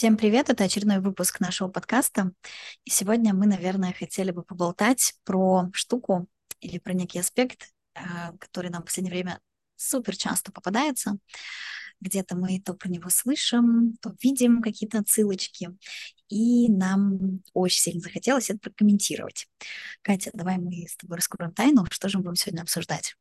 Всем привет! Это очередной выпуск нашего подкаста. И сегодня мы, наверное, хотели бы поболтать про штуку или про некий аспект, а, который нам в последнее время супер часто попадается. Где-то мы то про него слышим, то видим какие-то ссылочки. И нам очень сильно захотелось это прокомментировать. Катя, давай мы с тобой раскроем тайну. Что же мы будем сегодня обсуждать?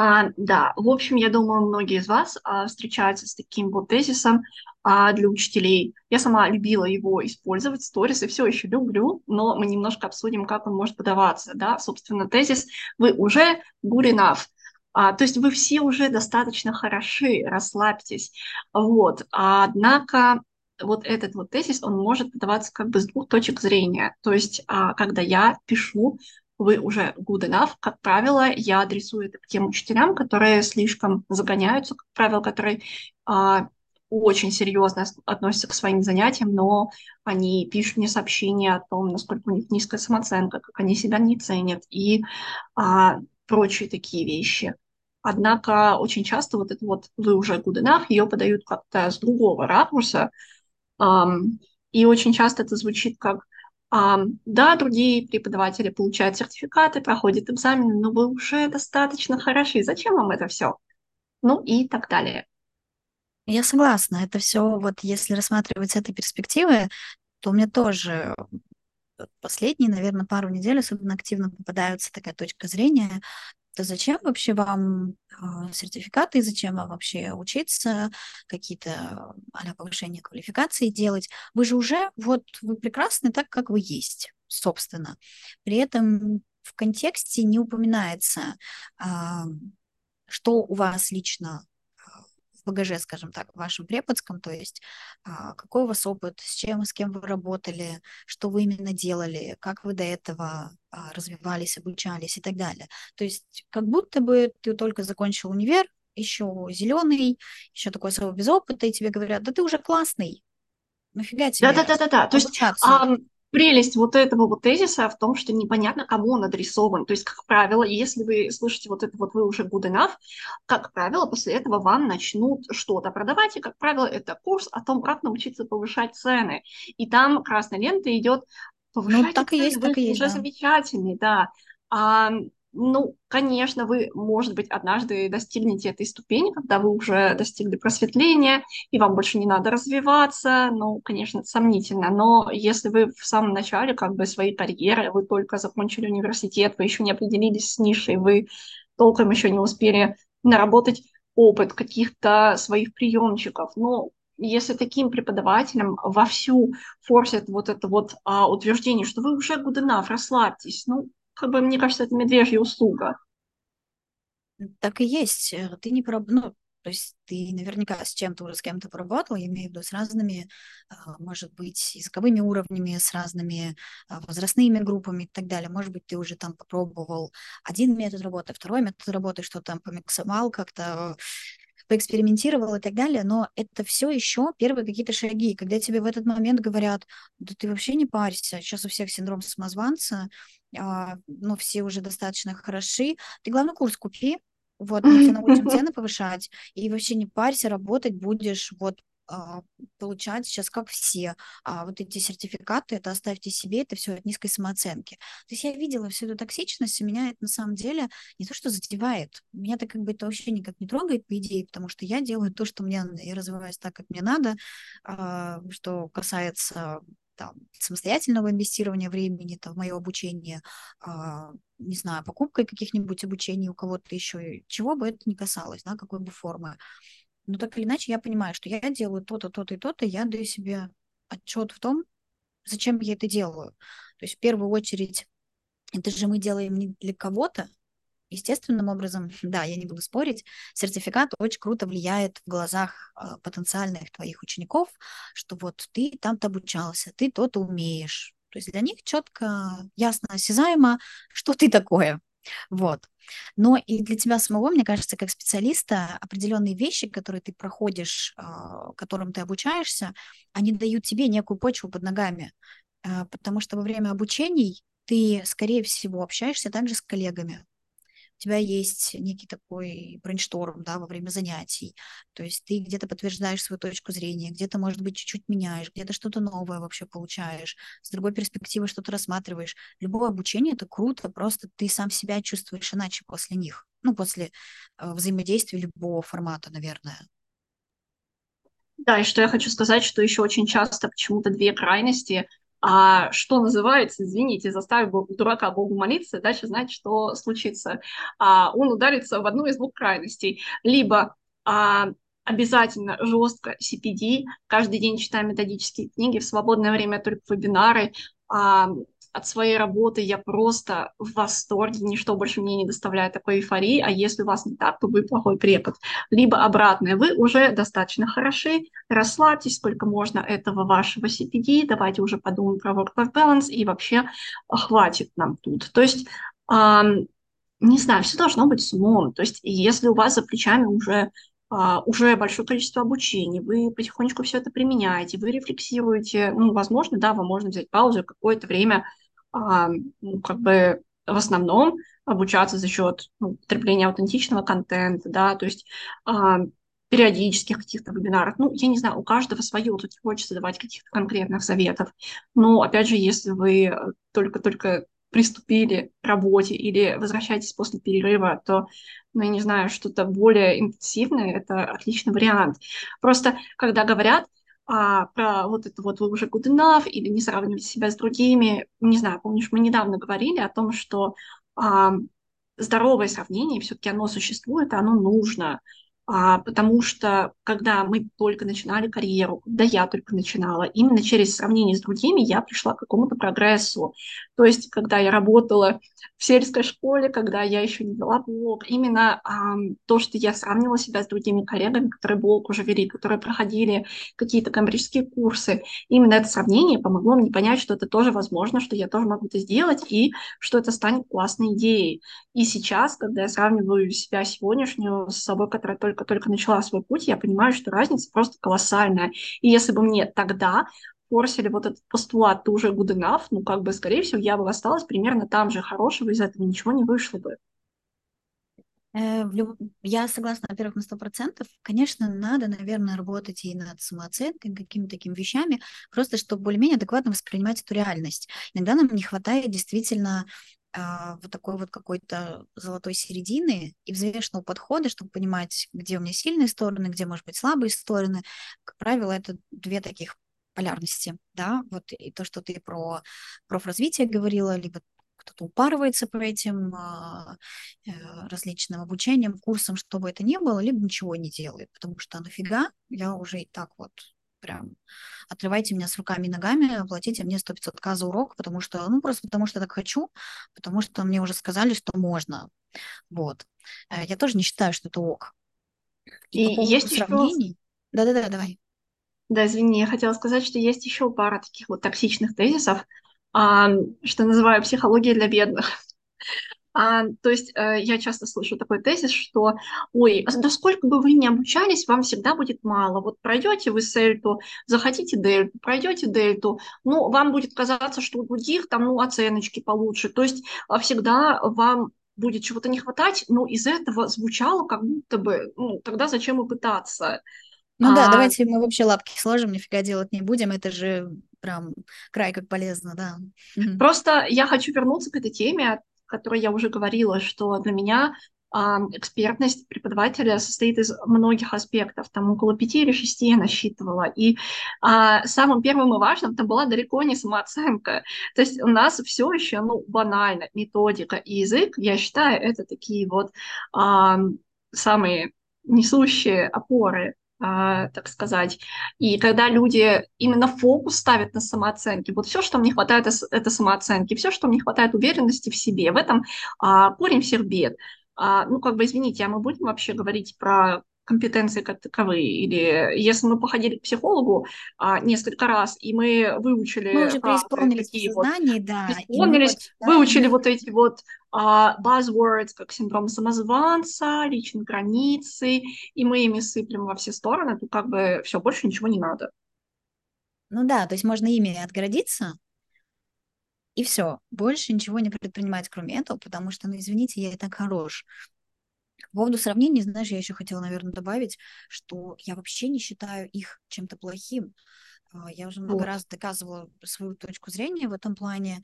А, да, в общем, я думаю, многие из вас а, встречаются с таким вот тезисом а, для учителей. Я сама любила его использовать, сторис, и все еще люблю, но мы немножко обсудим, как он может подаваться. Да? Собственно, тезис «Вы уже good enough». А, то есть вы все уже достаточно хороши, расслабьтесь. Вот. Однако вот этот вот тезис, он может подаваться как бы с двух точек зрения. То есть, а, когда я пишу вы уже good enough. Как правило, я адресую это к тем учителям, которые слишком загоняются, как правило, которые а, очень серьезно относятся к своим занятиям, но они пишут мне сообщения о том, насколько у них низкая самооценка, как они себя не ценят и а, прочие такие вещи. Однако очень часто вот это вот «вы уже good enough» ее подают как-то с другого ракурса, um, и очень часто это звучит как да, другие преподаватели получают сертификаты, проходят экзамены, но вы уже достаточно хороши. Зачем вам это все? Ну и так далее. Я согласна. Это все, вот если рассматривать с этой перспективы, то мне тоже последние, наверное, пару недель особенно активно попадается такая точка зрения, то зачем вообще вам э, сертификаты, зачем вам вообще учиться, какие-то а повышения квалификации делать? Вы же уже, вот, вы прекрасны так, как вы есть, собственно. При этом в контексте не упоминается, э, что у вас лично багаже, скажем так, в вашем преподском, то есть а, какой у вас опыт, с чем, с кем вы работали, что вы именно делали, как вы до этого а, развивались, обучались и так далее. То есть как будто бы ты только закончил универ, еще зеленый, еще такой особо без опыта, и тебе говорят, да ты уже классный, нафига тебе Да-да-да-да, то есть прелесть вот этого вот тезиса в том, что непонятно, кому он адресован. То есть, как правило, если вы слышите вот это вот «вы уже good enough», как правило, после этого вам начнут что-то продавать, и, как правило, это курс о том, как научиться повышать цены. И там красная лента идет повышать ну, так цены, и есть, так и есть, уже да. замечательный, да. А, ну, конечно, вы, может быть, однажды достигнете этой ступени, когда вы уже достигли просветления, и вам больше не надо развиваться. Ну, конечно, это сомнительно. Но если вы в самом начале как бы своей карьеры, вы только закончили университет, вы еще не определились с нишей, вы толком еще не успели наработать опыт каких-то своих приемчиков. Ну, если таким преподавателям вовсю форсят вот это вот а, утверждение, что вы уже good enough, расслабьтесь, ну, как бы, мне кажется, это медвежья услуга. Так и есть. Э, ты не проб... ну, то есть ты наверняка с чем-то уже с кем-то поработал, я имею в виду с разными, а, может быть, языковыми уровнями, с разными а, возрастными группами и так далее. Может быть, ты уже там попробовал один метод работы, второй метод работы, что там помиксовал как-то, поэкспериментировал и так далее, но это все еще первые какие-то шаги, когда тебе в этот момент говорят, да ты вообще не парься, сейчас у всех синдром самозванца, ну, все уже достаточно хороши, ты главный курс купи, вот, мы тебя научим цены повышать, и вообще не парься, работать будешь вот а, получать сейчас как все. А вот эти сертификаты, это оставьте себе, это все от низкой самооценки. То есть я видела всю эту токсичность, и меня это на самом деле не то, что задевает, меня это как бы это вообще никак не трогает, по идее, потому что я делаю то, что мне я развиваюсь так, как мне надо, а, что касается там, самостоятельного инвестирования времени там, в мое обучение, а, не знаю, покупкой каких-нибудь обучений у кого-то еще, чего бы это ни касалось, да, какой бы формы. Но так или иначе я понимаю, что я делаю то-то, то-то и то-то, я даю себе отчет в том, зачем я это делаю. То есть в первую очередь это же мы делаем не для кого-то, естественным образом, да, я не буду спорить, сертификат очень круто влияет в глазах э, потенциальных твоих учеников, что вот ты там-то обучался, ты то-то умеешь. То есть для них четко, ясно, осязаемо, что ты такое. Вот. Но и для тебя самого, мне кажется, как специалиста, определенные вещи, которые ты проходишь, а, которым ты обучаешься, они дают тебе некую почву под ногами. А, потому что во время обучений ты, скорее всего, общаешься также с коллегами. У тебя есть некий такой брейншторм, да, во время занятий, то есть ты где-то подтверждаешь свою точку зрения, где-то, может быть, чуть-чуть меняешь, где-то что-то новое вообще получаешь, с другой перспективы что-то рассматриваешь. Любое обучение — это круто, просто ты сам себя чувствуешь иначе после них, ну, после э, взаимодействия любого формата, наверное. Да, и что я хочу сказать, что еще очень часто почему-то две крайности а что называется, извините, заставив дурака Богу молиться, дальше знать, что случится. А, он ударится в одну из двух крайностей. Либо а, обязательно жестко CPD, каждый день читаем методические книги, в свободное время только вебинары, а, от своей работы я просто в восторге, ничто больше мне не доставляет такой эйфории, а если у вас не так, то вы плохой препод. Либо обратное, вы уже достаточно хороши, расслабьтесь, сколько можно этого вашего CPD, давайте уже подумаем про work-life balance, и вообще хватит нам тут. То есть, не знаю, все должно быть с умом. То есть, если у вас за плечами уже Uh, уже большое количество обучений, вы потихонечку все это применяете, вы рефлексируете, ну, возможно, да, вам можно взять паузу какое-то время а, ну, как бы в основном обучаться за счет ну, потребления аутентичного контента, да, то есть а, периодических каких-то вебинаров. Ну, я не знаю, у каждого свое, тут не хочется давать каких-то конкретных советов. Но, опять же, если вы только-только приступили к работе или возвращаетесь после перерыва, то, ну, я не знаю, что-то более интенсивное – это отличный вариант. Просто, когда говорят, а, про вот это вот вы уже good enough или не сравнивать себя с другими. Не знаю, помнишь, мы недавно говорили о том, что а, здоровое сравнение все-таки оно существует, оно нужно потому что когда мы только начинали карьеру, когда я только начинала, именно через сравнение с другими я пришла к какому-то прогрессу. То есть, когда я работала в сельской школе, когда я еще не вела блог, именно а, то, что я сравнивала себя с другими коллегами, которые блог уже вели, которые проходили какие-то коммерческие курсы, именно это сравнение помогло мне понять, что это тоже возможно, что я тоже могу это сделать, и что это станет классной идеей. И сейчас, когда я сравниваю себя сегодняшнюю с собой, которая только только-только начала свой путь, я понимаю, что разница просто колоссальная. И если бы мне тогда форсили вот этот постулат «ты уже good enough», ну, как бы, скорее всего, я бы осталась примерно там же, хорошего из этого ничего не вышло бы. Э, я согласна, во-первых, на сто процентов. Конечно, надо, наверное, работать и над самооценкой, какими-то такими вещами, просто чтобы более-менее адекватно воспринимать эту реальность. Иногда нам не хватает действительно вот такой вот какой-то золотой середины и взвешенного подхода, чтобы понимать, где у меня сильные стороны, где, может быть, слабые стороны. Как правило, это две таких полярности, да, вот и то, что ты про профразвитие говорила, либо кто-то упарывается по этим а, э, различным обучениям, курсам, что бы это ни было, либо ничего не делает, потому что нафига, я уже и так вот прям отрывайте меня с руками и ногами, платите мне 100-500 к за урок, потому что, ну, просто потому что так хочу, потому что мне уже сказали, что можно. Вот. Э, я тоже не считаю, что это ок. И, и по есть сравнений... Еще... Да-да-да, давай. Да, извини, я хотела сказать, что есть еще пара таких вот токсичных тезисов, а, что называю психология для бедных. А, то есть э, я часто слышу такой тезис, что, ой, а да сколько бы вы ни обучались, вам всегда будет мало. Вот пройдете вы сельту, захотите дельту, пройдете дельту, ну, вам будет казаться, что у других там, ну, оценочки получше. То есть а, всегда вам будет чего-то не хватать, но из этого звучало как будто бы, ну, тогда зачем и пытаться? Ну а... да, давайте мы вообще лапки сложим, нифига делать не будем, это же прям край как полезно, да. Просто я хочу вернуться к этой теме которой я уже говорила, что для меня а, экспертность преподавателя состоит из многих аспектов, там около пяти или шести я насчитывала, и а, самым первым и важным там была далеко не самооценка, то есть у нас все еще, ну, банально, методика и язык, я считаю, это такие вот а, самые несущие опоры так сказать. И когда люди именно фокус ставят на самооценке, вот все, что мне хватает, это самооценки, все, что мне хватает уверенности в себе, в этом а, корень всех бед. А, ну, как бы, извините, а мы будем вообще говорить про компетенции как таковые. Или если мы походили к психологу а, несколько раз, и мы выучили... Мы уже преисполнились в сознании, вот, да. Преисполнились, вот, выучили да. вот эти вот а, buzzwords, как синдром самозванца, личные границы, и мы ими сыплем во все стороны, то как бы все, больше ничего не надо. Ну да, то есть можно ими отгородиться, и все. Больше ничего не предпринимать, кроме этого, потому что, ну, извините, я и так хорош. По поводу сравнений, знаешь, я еще хотела, наверное, добавить, что я вообще не считаю их чем-то плохим. А, я уже много вот. раз доказывала свою точку зрения в этом плане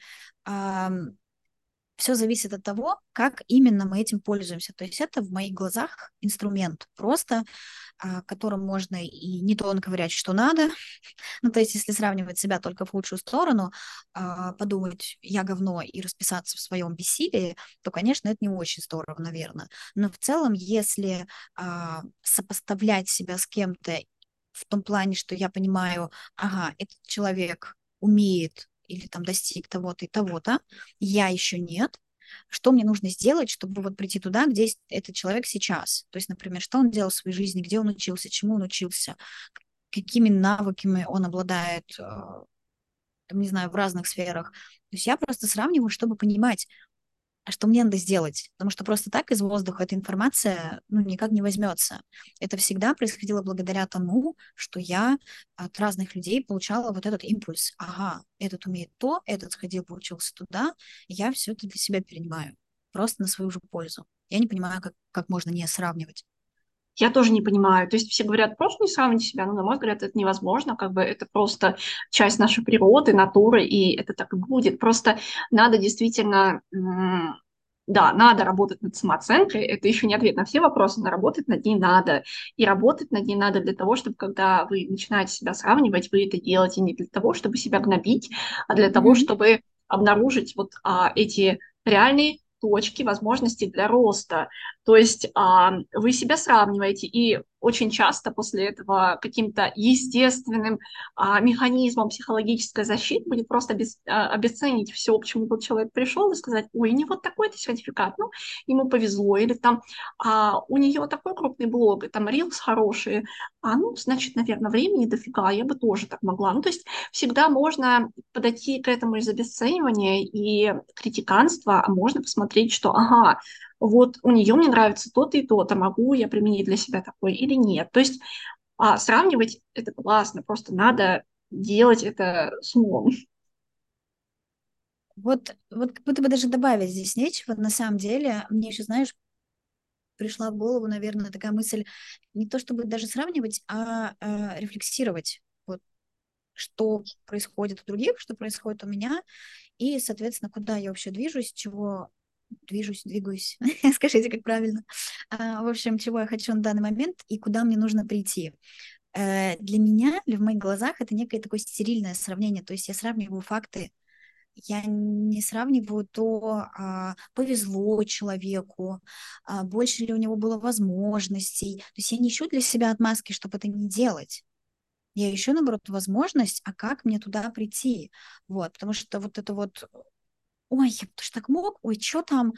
все зависит от того, как именно мы этим пользуемся. То есть это в моих глазах инструмент просто, а, которым можно и не то ковырять, что надо. ну, то есть если сравнивать себя только в худшую сторону, а, подумать, я говно, и расписаться в своем бессилии, то, конечно, это не очень здорово, наверное. Но в целом, если а, сопоставлять себя с кем-то в том плане, что я понимаю, ага, этот человек умеет или там достиг того-то и того-то, я еще нет, что мне нужно сделать, чтобы вот прийти туда, где этот человек сейчас. То есть, например, что он делал в своей жизни, где он учился, чему он учился, какими навыками он обладает, а, там, не знаю, в разных сферах. То есть я просто сравниваю, чтобы понимать, а что мне надо сделать? Потому что просто так из воздуха эта информация ну, никак не возьмется. Это всегда происходило благодаря тому, что я от разных людей получала вот этот импульс. Ага, этот умеет то, этот сходил, получился туда, я все это для себя перенимаю. Просто на свою же пользу. Я не понимаю, как, как можно не сравнивать. Я тоже не понимаю. То есть все говорят, просто не сравните себя. Но, на мой взгляд, это невозможно. Как бы это просто часть нашей природы, натуры, и это так и будет. Просто надо действительно да, надо работать над самооценкой, это еще не ответ на все вопросы, но работать над ней надо. И работать над ней надо для того, чтобы когда вы начинаете себя сравнивать, вы это делаете не для того, чтобы себя гнобить, а для mm-hmm. того, чтобы обнаружить вот а, эти реальные точки возможностей для роста. То есть а, вы себя сравниваете, и очень часто после этого каким-то естественным а, механизмом психологической защиты будет просто без, а, обесценить все, к чему тот человек пришел, и сказать, ой, у него такой-то сертификат, ну, ему повезло, или там а, у нее такой крупный блог, и там рилс хорошие, а ну, значит, наверное, времени дофига, я бы тоже так могла. Ну, то есть всегда можно подойти к этому из обесценивания и критиканства, а можно посмотреть, что, ага, вот у нее мне нравится то-то и то-то, могу я применить для себя такое или нет. То есть а, сравнивать это классно, просто надо делать это с умом. Вот, вот как будто бы даже добавить здесь нечего. На самом деле, мне еще, знаешь, пришла в голову, наверное, такая мысль, не то чтобы даже сравнивать, а, а рефлексировать. Вот, что происходит у других, что происходит у меня, и, соответственно, куда я вообще движусь, чего движусь, двигаюсь, скажите, как правильно. А, в общем, чего я хочу на данный момент и куда мне нужно прийти. Э, для меня, или в моих глазах, это некое такое стерильное сравнение, то есть я сравниваю факты, я не сравниваю то, а, повезло человеку, а, больше ли у него было возможностей. То есть я не ищу для себя отмазки, чтобы это не делать. Я ищу, наоборот, возможность, а как мне туда прийти. Вот, потому что вот это вот ой, я тоже так мог, ой, что там,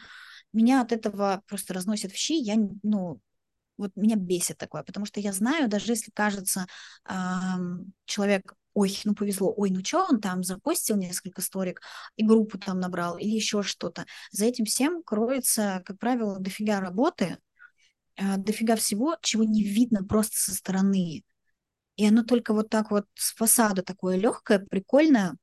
меня от этого просто разносит в щи, я, ну, вот меня бесит такое, потому что я знаю, даже если кажется, эм, человек, ой, ну повезло, ой, ну что он там запостил несколько сторик и группу там набрал или еще что-то, за этим всем кроется, как правило, дофига работы, э, дофига всего, чего не видно просто со стороны. И оно только вот так вот с фасада такое легкое, прикольное,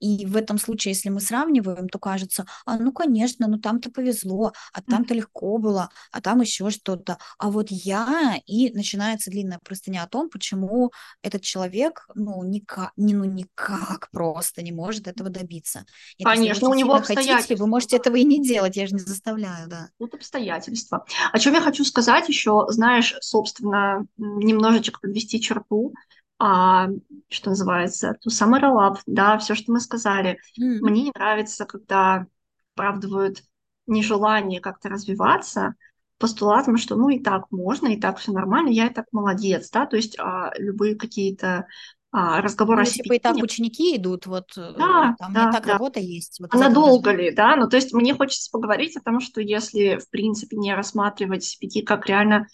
и в этом случае, если мы сравниваем, то кажется, а ну конечно, ну там-то повезло, а там-то легко было, а там еще что-то. А вот я, и начинается длинная простыня о том, почему этот человек, ну никак, не, ну никак просто не может этого добиться. И конечно, у него обстоятельства. Хотите, вы можете этого и не делать, я же не заставляю, да. Тут обстоятельства. О чем я хочу сказать еще, знаешь, собственно, немножечко подвести черту а, что называется, to sum it all up, да, все, что мы сказали. Mm-hmm. Мне не нравится, когда оправдывают нежелание как-то развиваться постулатом, что ну и так можно, и так все нормально, я и так молодец, да, то есть а, любые какие-то а, разговоры ну, о себе. Типа и так ученики идут, вот э, да, там да, не так да. работа есть. Вот а надолго ли, да? Ну, то есть мне хочется поговорить о том, что если, в принципе, не рассматривать PT как реально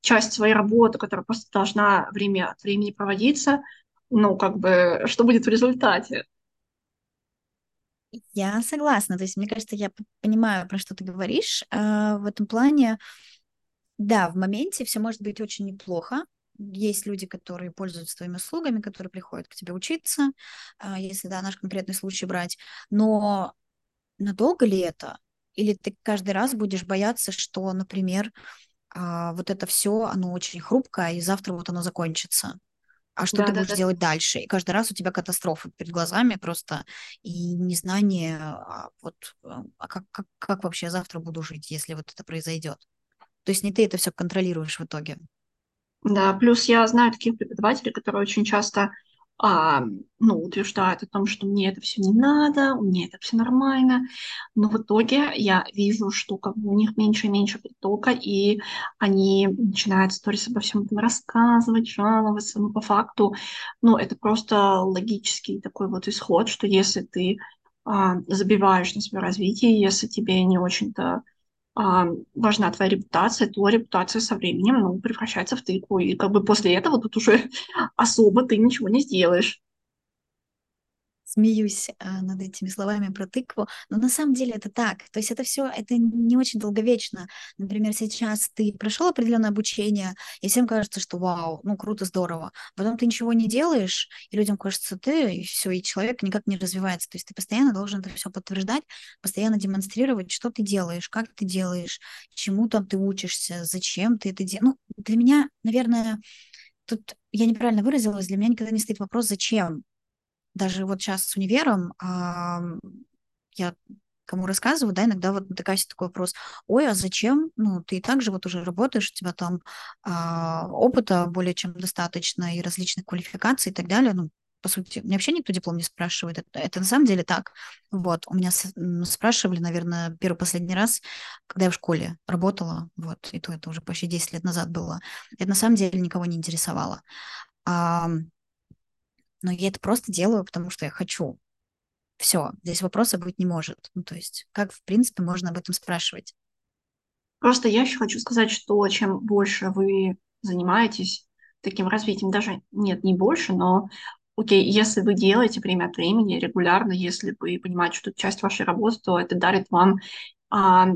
часть своей работы, которая просто должна время от времени проводиться, ну, как бы, что будет в результате? Я согласна. То есть, мне кажется, я понимаю, про что ты говоришь. А, в этом плане, да, в моменте все может быть очень неплохо, есть люди, которые пользуются твоими услугами, которые приходят к тебе учиться, а, если, да, наш конкретный случай брать, но надолго ли это? Или ты каждый раз будешь бояться, что, например, а, вот это все, оно очень хрупкое, и завтра вот оно закончится? А что Да, ты да, будешь да. делать дальше. И каждый раз у тебя катастрофа перед глазами просто, и незнание, а, вот, а а как, как, как вообще завтра буду жить, если вот это произойдет. То есть не ты это все контролируешь в итоге. Да, плюс я знаю таких преподавателей, которые очень часто а, ну, утверждают о том, что мне это все не надо, мне это все нормально, но в итоге я вижу, что как бы у них меньше и меньше притока, и они начинают сторис обо всем этом рассказывать, жаловаться, но по факту, ну, это просто логический такой вот исход, что если ты а, забиваешь на свое развитие, если тебе не очень-то важна твоя репутация, то репутация со временем, ну, превращается в тыкву. И как бы после этого тут уже особо ты ничего не сделаешь. Смеюсь а, над этими словами про тыкву, но на самом деле это так. То есть это все, это не очень долговечно. Например, сейчас ты прошел определенное обучение, и всем кажется, что вау, ну круто, здорово. Потом ты ничего не делаешь, и людям кажется, ты, и все, и человек никак не развивается. То есть ты постоянно должен это все подтверждать, постоянно демонстрировать, что ты делаешь, как ты делаешь, чему там ты учишься, зачем ты это делаешь. Ну, для меня, наверное, тут я неправильно выразилась, для меня никогда не стоит вопрос, зачем даже вот сейчас с универом а, я кому рассказываю, да, иногда вот натыкаюсь на такой вопрос, ой, а зачем? Ну, ты и так же вот уже работаешь, у тебя там а, опыта более чем достаточно и различных квалификаций и так далее, ну, по сути, мне вообще никто диплом не спрашивает. Это, это на самом деле так. Вот, у меня с, спрашивали, наверное, первый последний раз, когда я в школе работала, вот, и то это уже почти 10 лет назад было. Это на самом деле никого не интересовало. А, но я это просто делаю, потому что я хочу. Все, здесь вопроса быть не может. Ну, то есть, как, в принципе, можно об этом спрашивать? Просто я еще хочу сказать, что чем больше вы занимаетесь таким развитием, даже нет, не больше, но окей, если вы делаете время от времени регулярно, если вы понимаете, что это часть вашей работы, то это дарит вам а,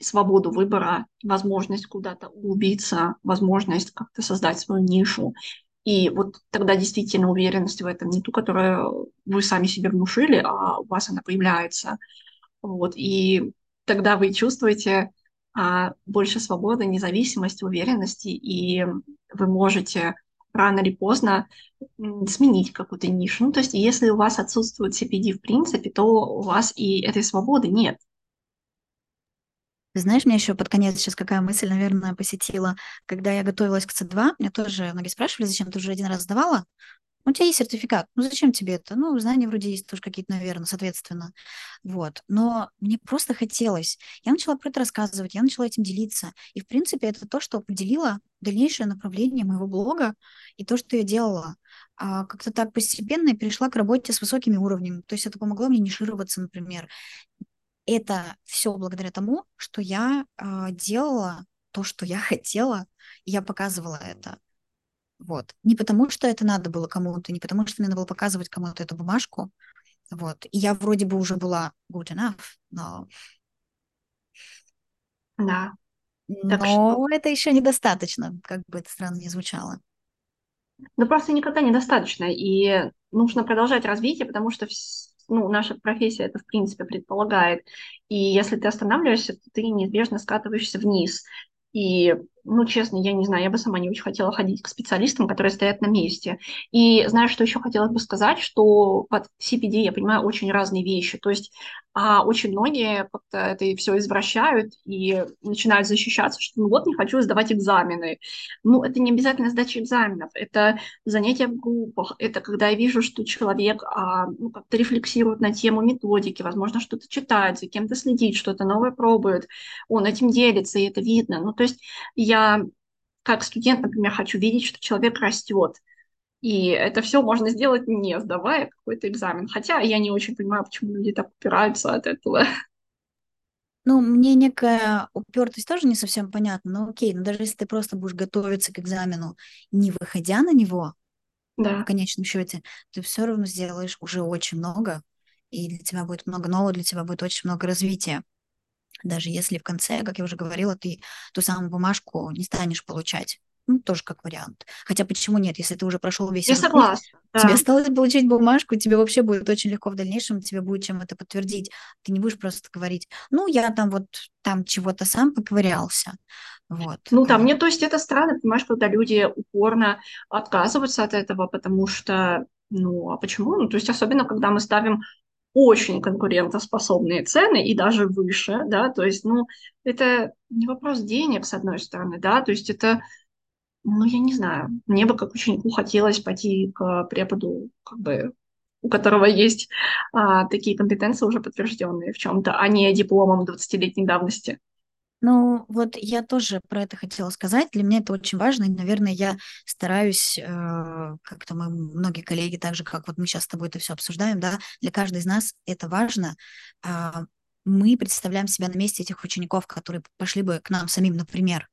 свободу выбора, возможность куда-то углубиться, возможность как-то создать свою нишу. И вот тогда действительно уверенность в этом не ту, которую вы сами себе внушили, а у вас она появляется. Вот. И тогда вы чувствуете а, больше свободы, независимости, уверенности, и вы можете рано или поздно сменить какую-то нишу. Ну, то есть, если у вас отсутствует CPD в принципе, то у вас и этой свободы нет. Знаешь, меня еще под конец сейчас какая мысль, наверное, посетила. Когда я готовилась к С2, меня тоже многие спрашивали, зачем ты уже один раз сдавала? У тебя есть сертификат. Ну, зачем тебе это? Ну, знания вроде есть тоже какие-то, наверное, соответственно. Вот. Но мне просто хотелось. Я начала про это рассказывать, я начала этим делиться. И, в принципе, это то, что определило дальнейшее направление моего блога и то, что я делала. А как-то так постепенно я перешла к работе с высокими уровнями. То есть это помогло мне нишироваться, например это все благодаря тому, что я э, делала то, что я хотела, и я показывала это. Вот. Не потому, что это надо было кому-то, не потому, что мне надо было показывать кому-то эту бумажку. Вот. И я вроде бы уже была good enough, но... Да. Так что... Но это еще недостаточно, как бы это странно не звучало. Ну, просто никогда недостаточно. И нужно продолжать развитие, потому что ну, наша профессия это, в принципе, предполагает. И если ты останавливаешься, то ты неизбежно скатываешься вниз. И, ну, честно, я не знаю, я бы сама не очень хотела ходить к специалистам, которые стоят на месте. И знаешь, что еще хотелось бы сказать, что под CPD я понимаю очень разные вещи. То есть а очень многие как-то это все извращают и начинают защищаться, что ну вот не хочу сдавать экзамены. Ну, это не обязательно сдача экзаменов, это занятия в группах, это когда я вижу, что человек а, ну, как-то рефлексирует на тему методики, возможно, что-то читает, за кем-то следит, что-то новое пробует, он этим делится, и это видно. Ну, то есть я как студент, например, хочу видеть, что человек растет, и это все можно сделать не сдавая какой-то экзамен. Хотя я не очень понимаю, почему люди так упираются от этого. Ну, мне некая упертость тоже не совсем понятна. Но окей, но даже если ты просто будешь готовиться к экзамену, не выходя на него, да. в конечном счете, ты все равно сделаешь уже очень много, и для тебя будет много нового, для тебя будет очень много развития. Даже если в конце, как я уже говорила, ты ту самую бумажку не станешь получать. ну, тоже как вариант. Хотя почему нет, если ты уже прошел весь Я согласна. Да. тебе осталось получить бумажку, тебе вообще будет очень легко в дальнейшем, тебе будет чем это подтвердить. Ты не будешь просто говорить, ну, я там вот там чего-то сам поковырялся. Вот. Ну да, мне, то есть это странно, понимаешь, когда люди упорно отказываются от этого, потому что, ну, а почему? Ну, то есть особенно, когда мы ставим очень конкурентоспособные цены и даже выше, да, то есть, ну, это не вопрос денег, с одной стороны, да, то есть это, ну, я не знаю, мне бы как ученику хотелось пойти к преподу, как бы, у которого есть а, такие компетенции уже подтвержденные в чем-то, а не дипломом 20-летней давности. Ну, вот я тоже про это хотела сказать. Для меня это очень важно, и, наверное, я стараюсь, э, как-то мы, многие коллеги, так же, как вот мы сейчас с тобой это все обсуждаем, да, для каждой из нас это важно. Э, мы представляем себя на месте этих учеников, которые пошли бы к нам самим, например.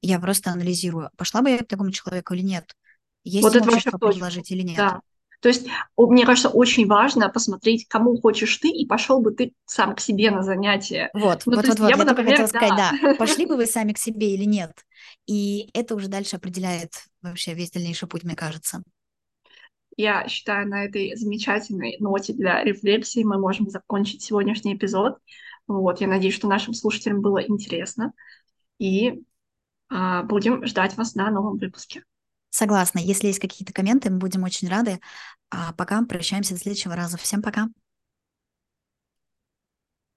Я просто анализирую, пошла бы я к такому человеку или нет. Есть вот ему это что предложить или нет. Да. То есть, мне кажется, очень важно посмотреть, кому хочешь ты, и пошел бы ты сам к себе на занятия. Вот, ну, вот, вот, вот. Я, бы, например, хотела да. сказать, да, пошли бы вы сами к себе или нет. И это уже дальше определяет вообще весь дальнейший путь, мне кажется. Я считаю, на этой замечательной ноте для рефлексии мы можем закончить сегодняшний эпизод. Вот, я надеюсь, что нашим слушателям было интересно. И а, будем ждать вас на новом выпуске. Согласна. Если есть какие-то комменты, мы будем очень рады. А пока прощаемся до следующего раза. Всем пока.